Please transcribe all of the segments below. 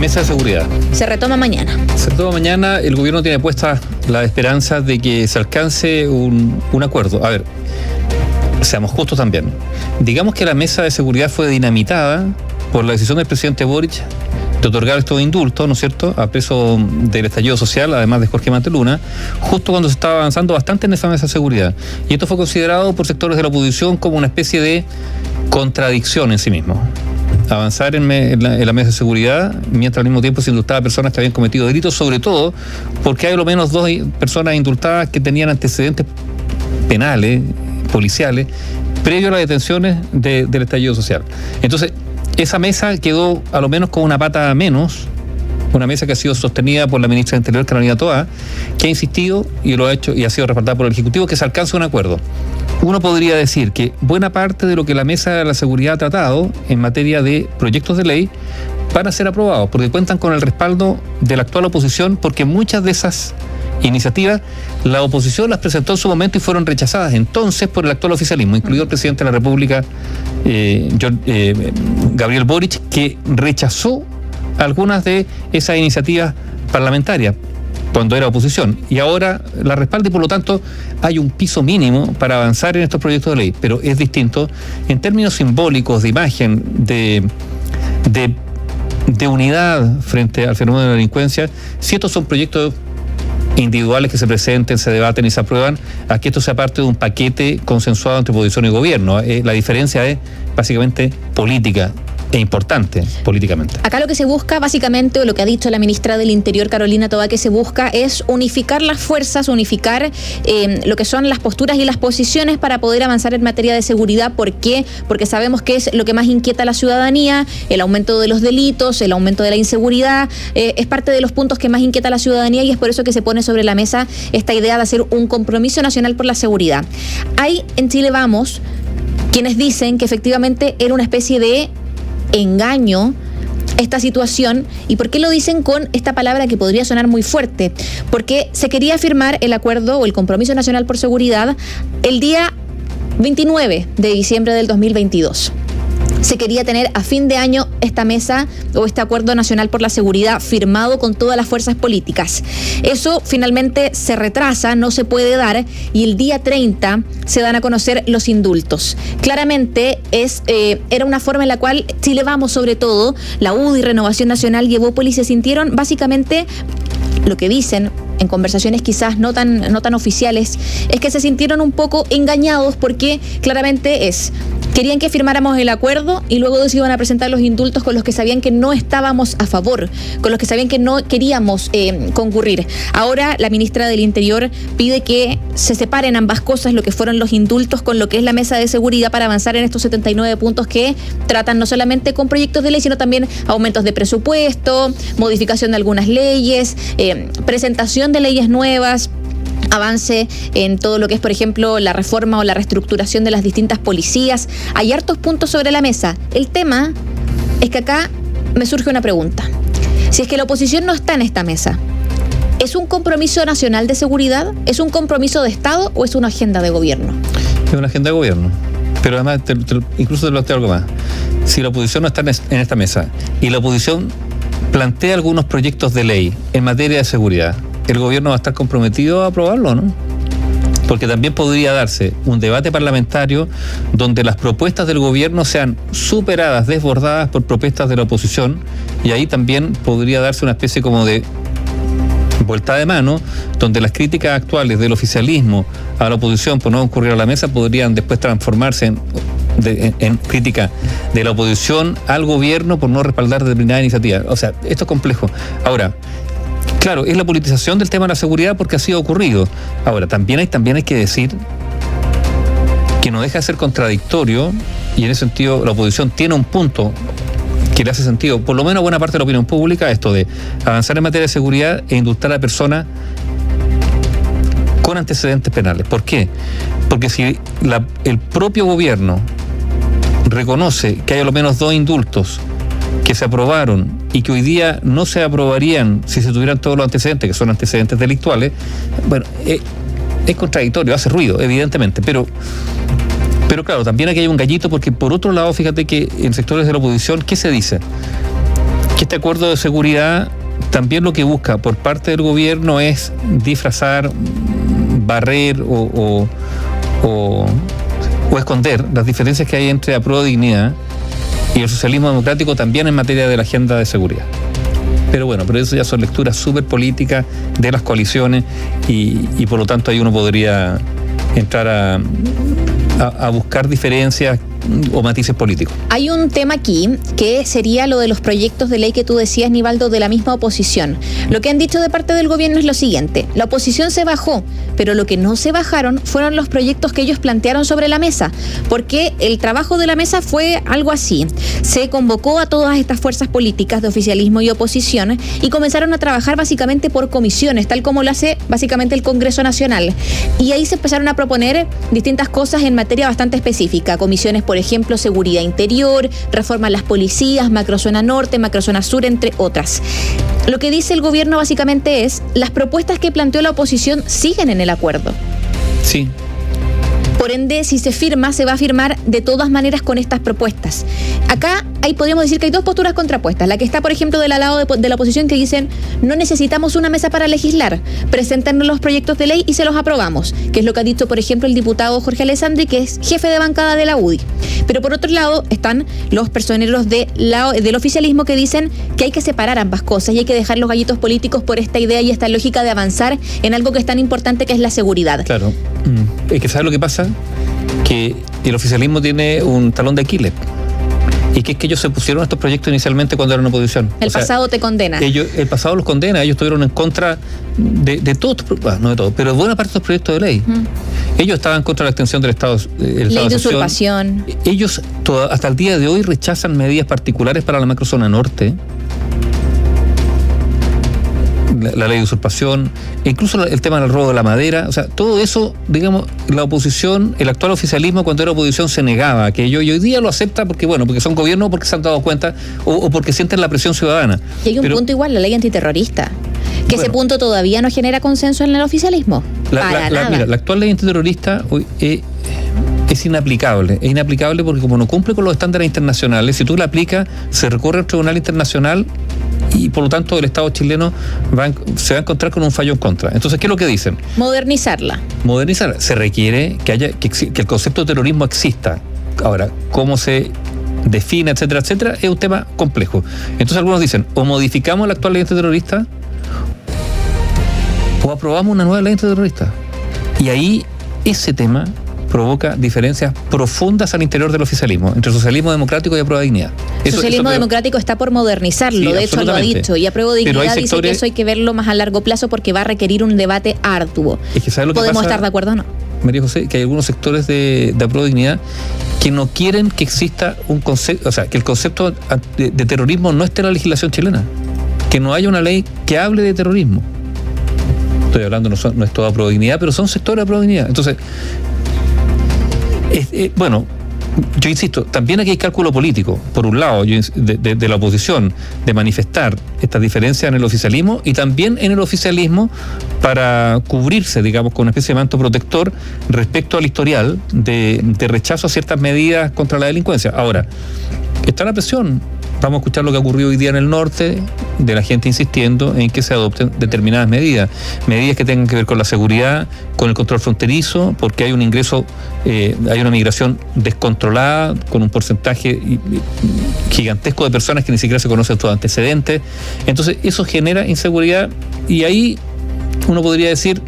Mesa de seguridad. Se retoma mañana. Se retoma mañana. El gobierno tiene puesta la esperanza de que se alcance un, un acuerdo. A ver, seamos justos también. Digamos que la mesa de seguridad fue dinamitada por la decisión del presidente Boric de otorgar estos indultos, ¿no es cierto?, a preso del estallido social, además de Jorge Manteluna, justo cuando se estaba avanzando bastante en esa mesa de seguridad. Y esto fue considerado por sectores de la oposición como una especie de contradicción en sí mismo avanzar en, la, mesa de seguridad, mientras al mismo tiempo se indultaba a personas que habían cometido delitos, sobre todo porque hay lo menos dos personas indultadas que tenían antecedentes penales, policiales, previo a las detenciones del estallido social. Entonces, esa mesa quedó a lo menos con una pata menos, una mesa que ha sido sostenida por la ministra de Interior, Carolina Toa, que ha insistido y lo ha hecho y ha sido respaldada por el Ejecutivo que se alcance un acuerdo. Uno podría decir que buena parte de lo que la Mesa de la Seguridad ha tratado en materia de proyectos de ley van a ser aprobados, porque cuentan con el respaldo de la actual oposición, porque muchas de esas iniciativas la oposición las presentó en su momento y fueron rechazadas entonces por el actual oficialismo, incluido el presidente de la República, eh, eh, Gabriel Boric, que rechazó algunas de esas iniciativas parlamentarias cuando era oposición. Y ahora la respalda y por lo tanto hay un piso mínimo para avanzar en estos proyectos de ley. Pero es distinto en términos simbólicos, de imagen, de, de, unidad frente al fenómeno de la delincuencia. Si estos son proyectos individuales que se presenten, se debaten y se aprueban, a que esto sea parte de un paquete consensuado entre oposición y gobierno. Eh, la diferencia es básicamente política e importante políticamente. Acá lo que se busca, básicamente, o lo que ha dicho la ministra del Interior, Carolina Toba, que se busca es unificar las fuerzas, unificar eh, lo que son las posturas y las posiciones para poder avanzar en materia de seguridad. ¿Por qué? Porque sabemos que es lo que más inquieta a la ciudadanía, el aumento de los delitos, el aumento de la inseguridad, eh, es parte de los puntos que más inquieta a la ciudadanía y es por eso que se pone sobre la mesa esta idea de hacer un compromiso nacional por la seguridad. Hay en Chile Vamos quienes dicen que efectivamente era una especie de engaño esta situación. Y por qué lo dicen con esta palabra que podría sonar muy fuerte, porque se quería firmar el acuerdo o el compromiso nacional por seguridad el día 29 de diciembre del 2022 se quería tener a fin de año esta mesa o este acuerdo nacional por la seguridad firmado con todas las fuerzas políticas. Eso finalmente se retrasa, no se puede dar y el día 30 se dan a conocer los indultos. Claramente es, eh, era una forma en la cual Chile Vamos, sobre todo, la UDI, Renovación Nacional y Evópolis se sintieron básicamente lo que dicen en conversaciones quizás no tan, no tan oficiales, es que se sintieron un poco engañados porque claramente es Querían que firmáramos el acuerdo y luego se iban a presentar los indultos con los que sabían que no estábamos a favor, con los que sabían que no queríamos eh, concurrir. Ahora la ministra del Interior pide que se separen ambas cosas, lo que fueron los indultos con lo que es la mesa de seguridad para avanzar en estos 79 puntos que tratan no solamente con proyectos de ley, sino también aumentos de presupuesto, modificación de algunas leyes, eh, presentación de leyes nuevas avance en todo lo que es, por ejemplo, la reforma o la reestructuración de las distintas policías. Hay hartos puntos sobre la mesa. El tema es que acá me surge una pregunta. Si es que la oposición no está en esta mesa, ¿es un compromiso nacional de seguridad? ¿Es un compromiso de Estado o es una agenda de gobierno? Es una agenda de gobierno. Pero además, incluso te planteo algo más. Si la oposición no está en esta mesa y la oposición plantea algunos proyectos de ley en materia de seguridad, el gobierno va a estar comprometido a aprobarlo, ¿no? Porque también podría darse un debate parlamentario donde las propuestas del gobierno sean superadas, desbordadas por propuestas de la oposición, y ahí también podría darse una especie como de vuelta de mano, donde las críticas actuales del oficialismo a la oposición por no concurrir a la mesa podrían después transformarse en, en, crítica de la oposición al gobierno por no respaldar determinada iniciativa. O sea, esto es complejo. Ahora, Claro, es la politización del tema de la seguridad porque así ha ocurrido. Ahora, también hay, también hay que decir que no deja de ser contradictorio y en ese sentido la oposición tiene un punto que le hace sentido, por lo menos a buena parte de la opinión pública, esto de avanzar en materia de seguridad e indultar a personas con antecedentes penales. ¿Por qué? Porque si el propio gobierno reconoce que hay a lo menos dos indultos que se aprobaron y que hoy día no se aprobarían si se tuvieran todos los antecedentes, que son antecedentes delictuales, bueno, eh, es contradictorio, hace ruido, evidentemente, pero, pero claro, también aquí hay un gallito porque por otro lado, fíjate que en sectores de la oposición, ¿qué se dice? que este acuerdo de seguridad también lo que busca por parte del gobierno es disfrazar, barrer o, o, esconder las diferencias que hay entre la prueba dignidad y el socialismo democrático también en materia de la agenda de seguridad. Pero bueno, pero eso ya son lecturas súper políticas de las coaliciones y, por lo tanto ahí uno podría entrar a, a, buscar diferencias o matices políticos. Hay un tema aquí que sería lo de los proyectos de ley que tú decías, Nivaldo, de la misma oposición. Lo que han dicho de parte del gobierno es lo siguiente, la oposición se bajó, pero lo que no se bajaron fueron los proyectos que ellos plantearon sobre la mesa, porque el trabajo de la mesa fue algo así. Se convocó a todas estas fuerzas políticas de oficialismo y oposición y comenzaron a trabajar básicamente por comisiones, tal como lo hace básicamente el Congreso Nacional. Y ahí se empezaron a proponer distintas cosas en materia bastante específica, comisiones por ejemplo, seguridad interior, reforma a las policías, macrozona norte, macrozona sur, entre otras. Lo que dice el gobierno básicamente es, las propuestas que planteó la oposición siguen en el acuerdo. Sí, por ende, si se firma, se va a firmar de todas maneras con estas propuestas. Acá ahí podríamos decir que hay dos posturas contrapuestas. La que está, por ejemplo, del lado de, la oposición que dicen no necesitamos una mesa para legislar, presentarnos los proyectos de ley y se los aprobamos, que es lo que ha dicho, por ejemplo, el diputado Jorge Alessandri, que es jefe de bancada de la UDI. Pero por otro lado están los personeros de del oficialismo que dicen que hay que separar ambas cosas y hay que dejar los gallitos políticos por esta idea y esta lógica de avanzar en algo que es tan importante que es la seguridad. Claro. Mm. Es que ¿sabes lo que pasa? que el oficialismo tiene un talón de Aquiles. Y que es que ellos se pusieron a estos proyectos inicialmente cuando eran oposición. El pasado te condena. Ellos, el pasado los condena, ellos estuvieron en contra de, de todos, no de todo, pero de buena parte de estos proyectos de ley. Ellos estaban contra la extensión del Estado. El ley de usurpación. Ellos hasta el día de hoy rechazan medidas particulares para la macrozona norte la, ley de usurpación, incluso el tema del robo de la madera, o sea, todo eso, digamos, la oposición, el actual oficialismo cuando era oposición se negaba a aquello y hoy día lo acepta porque, bueno, porque son gobiernos, porque se han dado cuenta o, porque sienten la presión ciudadana. Y hay un punto igual, la ley antiterrorista, que ese punto todavía no genera consenso en el oficialismo. La, Mira, la actual ley antiterrorista hoy, eh, es inaplicable. Es inaplicable porque como no cumple con los estándares internacionales, si tú la aplicas, se recorre al Tribunal Internacional y por lo tanto el Estado chileno se va a encontrar con un fallo en contra. Entonces, ¿qué es lo que dicen? Modernizarla. Modernizarla. Se requiere que, haya, que, el concepto de terrorismo exista. Ahora, ¿cómo se define, etcétera, etcétera? Es un tema complejo. Entonces algunos dicen, o modificamos la actual ley antiterrorista o aprobamos una nueva ley antiterrorista. Y ahí ese tema provoca diferencias profundas al interior del oficialismo, entre socialismo democrático y aprueba dignidad. El socialismo democrático está por modernizarlo, de hecho lo ha dicho, y aprueba dignidad dice que eso hay que verlo más a largo plazo porque va a requerir un debate arduo. ¿Podemos estar de acuerdo o no? María José, que hay algunos sectores de, de aprueba dignidad que no quieren que exista un concepto, o sea, que el concepto de, terrorismo no esté en la legislación chilena, que no haya una ley que hable de terrorismo estoy hablando, no, no es toda dignidad, pero son sectores de dignidad. Entonces, eh, bueno, yo insisto, también aquí hay cálculo político, por un lado, de, la oposición, de manifestar estas diferencias en el oficialismo y también en el oficialismo para cubrirse, digamos, con una especie de manto protector respecto al historial de, de rechazo a ciertas medidas contra la delincuencia. Ahora, está la presión Vamos a escuchar lo que ha ocurrido hoy día en el norte, de la gente insistiendo en que se adopten determinadas medidas. Medidas que tengan que ver con la seguridad, con el control fronterizo, porque hay un ingreso, eh, hay una migración descontrolada, con un porcentaje gigantesco de personas que ni siquiera se conocen sus antecedentes. Entonces, eso genera inseguridad y ahí uno podría decir,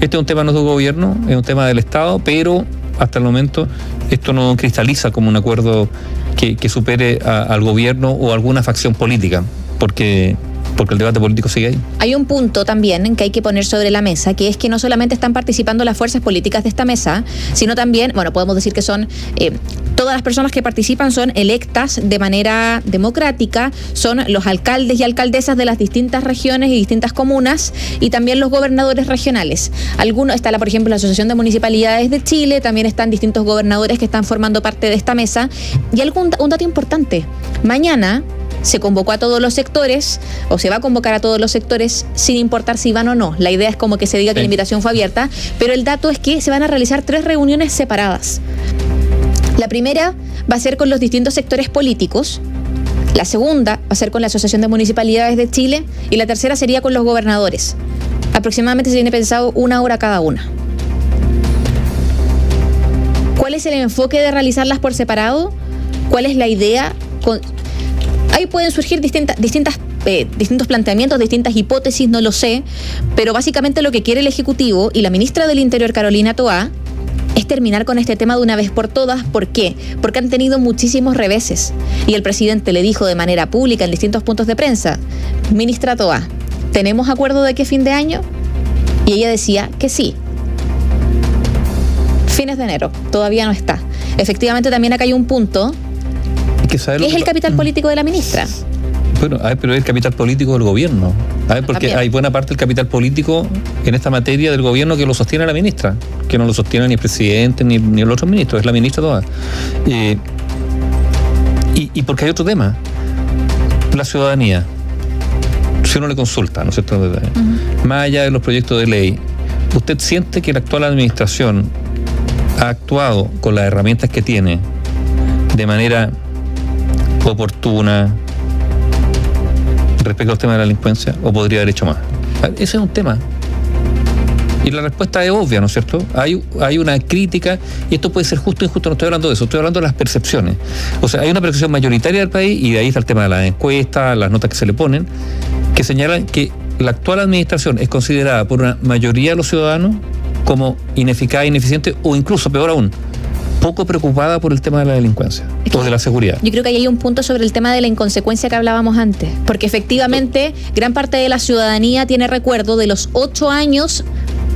este es un tema no del gobierno, es un tema del Estado, pero hasta el momento esto no cristaliza como un acuerdo que, supere al gobierno o alguna facción política, porque porque el debate político sigue ahí. Hay un punto también que hay que poner sobre la mesa, que es que no solamente están participando las fuerzas políticas de esta mesa, sino también, bueno, podemos decir que son eh, todas las personas que participan son electas de manera democrática, son los alcaldes y alcaldesas de las distintas regiones y distintas comunas y también los gobernadores regionales. Algunos está la, por ejemplo, la Asociación de Municipalidades de Chile, también están distintos gobernadores que están formando parte de esta mesa y algún un dato importante. Mañana se convocó a todos los sectores o se va a convocar a todos los sectores sin importar si van o no. La idea es como que se diga que la invitación fue abierta, pero el dato es que se van a realizar tres reuniones separadas. La primera va a ser con los distintos sectores políticos La segunda va a ser con la Asociación de Municipalidades de Chile y la tercera sería con los gobernadores. Aproximadamente se tiene pensado una hora cada una. ¿Cuál es el enfoque de realizarlas por separado? ¿Cuál es la idea? Ahí pueden surgir distintas, eh, distintos planteamientos, distintas hipótesis, no lo sé, pero básicamente lo que quiere el Ejecutivo y la ministra del Interior, Carolina Toá, es terminar con este tema de una vez por todas. ¿Por qué? Porque han tenido muchísimos reveses. Y el presidente le dijo de manera pública en distintos puntos de prensa, ministra Toa, ¿tenemos acuerdo de qué fin de año? Y ella decía que sí. Fines de enero, todavía no está. Efectivamente también acá hay un punto que, es el capital político de la ministra. Bueno, a ver, pero es el capital político del gobierno. A ver, porque hay buena parte del capital político en esta materia del gobierno que lo sostiene la ministra, que no lo sostiene ni el presidente ni, ni el otro ministro, es la ministra toda. Eh, y, porque hay otro tema, la ciudadanía. Si uno le consulta, ¿no es cierto? Más allá de los proyectos de ley, ¿usted siente que la actual administración ha actuado con las herramientas que tiene de manera oportuna, respecto al tema de la delincuencia o podría haber hecho más? Ese es un tema. Y la respuesta es obvia, ¿no es cierto? Hay, hay una crítica, y esto puede ser justo o injusto, no estoy hablando de eso, estoy hablando de las percepciones. O sea, hay una percepción mayoritaria del país, y de ahí está el tema de las encuestas, las notas que se le ponen, que señalan que la actual administración es considerada por una mayoría de los ciudadanos como ineficaz, ineficiente o incluso, peor aún, poco preocupada por el tema de la delincuencia o de la seguridad. Yo creo que ahí hay un punto sobre el tema de la inconsecuencia que hablábamos antes, porque efectivamente gran parte de la ciudadanía tiene recuerdo de los ocho años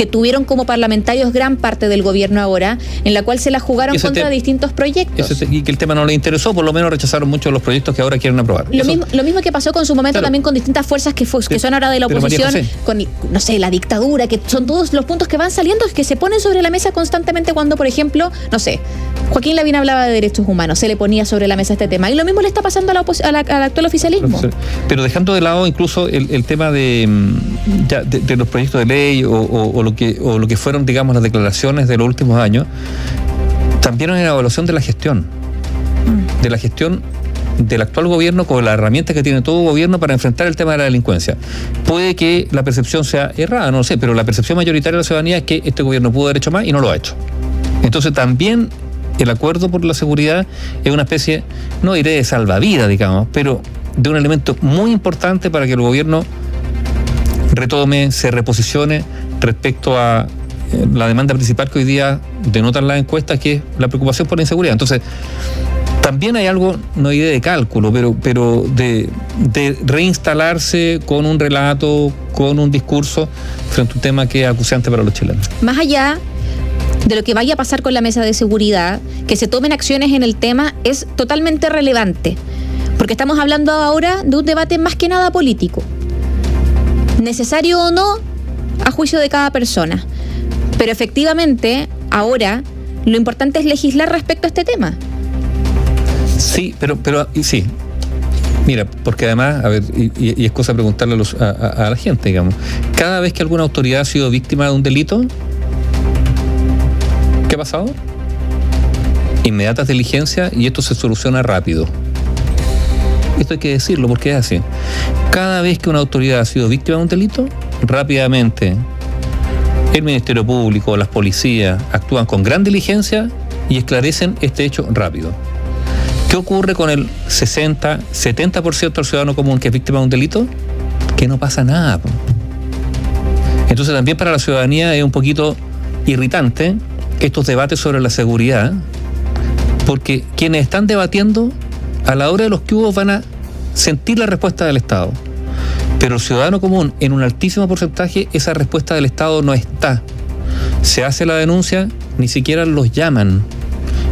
que tuvieron como parlamentarios gran parte del gobierno ahora, en la cual se la jugaron contra distintos proyectos. y que el tema no le interesó, por lo menos rechazaron muchos de los proyectos que ahora quieren aprobar. Lo, mismo, lo mismo que pasó con su momento también con distintas fuerzas que, que son ahora de la oposición, con, no sé, la dictadura, que son todos los puntos que van saliendo, que se ponen sobre la mesa constantemente cuando, por ejemplo, no sé, Joaquín Lavín hablaba de derechos humanos, se le ponía sobre la mesa este tema. Y lo mismo le está pasando a la al actual oficialismo. Pero dejando de lado incluso el, tema de, mm, de, los proyectos de ley o, o, lo que, o lo que fueron, digamos, las declaraciones de los últimos años, también hay una evaluación de la gestión. De la gestión del actual gobierno con la herramienta que tiene todo gobierno para enfrentar el tema de la delincuencia. Puede que la percepción sea errada, no lo sé, pero la percepción mayoritaria de la ciudadanía es que este gobierno pudo haber hecho más y no lo ha hecho. Entonces también el acuerdo por la seguridad es una especie, no diré de salvavidas, digamos, pero de un elemento muy importante para que el gobierno retome, se reposicione respecto a eh, la demanda principal que hoy día denotan las encuestas, que es la preocupación por la inseguridad. Entonces, también hay algo, no idea de cálculo, pero, pero de, reinstalarse con un relato, con un discurso frente a un tema que es acuciante para los chilenos. Más allá de lo que vaya a pasar con la mesa de seguridad, que se tomen acciones en el tema, es totalmente relevante. Porque estamos hablando ahora de un debate más que nada político. Necesario o no, a juicio de cada persona. Pero efectivamente, ahora, lo importante es legislar respecto a este tema. Sí, pero, pero sí. Mira, porque además, a ver, y, es cosa preguntarle a, a la gente, digamos, cada vez que alguna autoridad ha sido víctima de un delito, ¿Qué ha pasado? Inmediatas diligencias y esto se soluciona rápido. Esto hay que decirlo porque es así. Cada vez que una autoridad ha sido víctima de un delito, rápidamente el Ministerio Público, las policías actúan con gran diligencia y esclarecen este hecho rápido. ¿Qué ocurre con el 60, 70% del ciudadano común que es víctima de un delito? Que no pasa nada. Entonces también para la ciudadanía es un poquito irritante estos debates sobre la seguridad, porque quienes están debatiendo a la hora de los que van a sentir la respuesta del Estado. Pero el ciudadano común, en un altísimo porcentaje, esa respuesta del Estado no está. Se hace la denuncia, ni siquiera los llaman.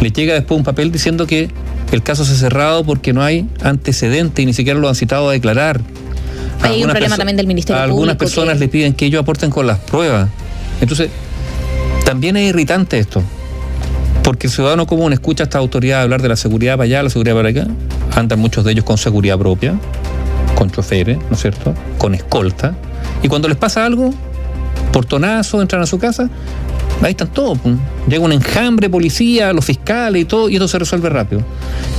Le llega después un papel diciendo que el caso se ha cerrado porque no hay antecedente y ni siquiera lo han citado a declarar. Hay un problema también del Ministerio Algunas personas le piden que ellos aporten con las pruebas. Entonces, también es irritante esto, porque el ciudadano común escucha a esta autoridad hablar de la seguridad para allá, la seguridad para acá, andan muchos de ellos con seguridad propia, con choferes, ¿no es cierto?, con escolta, y cuando les pasa algo, portonazo, entran a su casa, Ahí están todos. Llega un enjambre, policía, los fiscales y todo, y esto se resuelve rápido.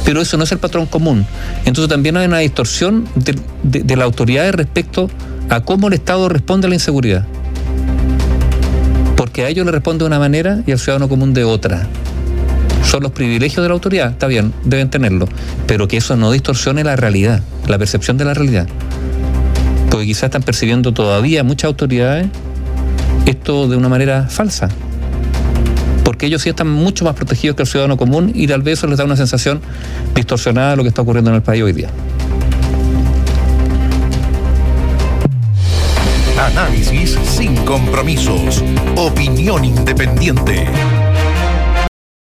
Pero eso no es el patrón común. Entonces también hay una distorsión de, de la autoridad respecto a cómo el Estado responde a la inseguridad. Porque a ellos le responde de una manera y al ciudadano común de otra. Son los privilegios de la autoridad, está bien, deben tenerlo, pero que eso no distorsione la realidad, la percepción de la realidad. Porque quizás están percibiendo todavía muchas autoridades esto de una manera falsa. Porque ellos sí están mucho más protegidos que el ciudadano común y tal vez eso les da una sensación distorsionada de lo que está ocurriendo en el país hoy día. Análisis sin compromisos. Opinión independiente.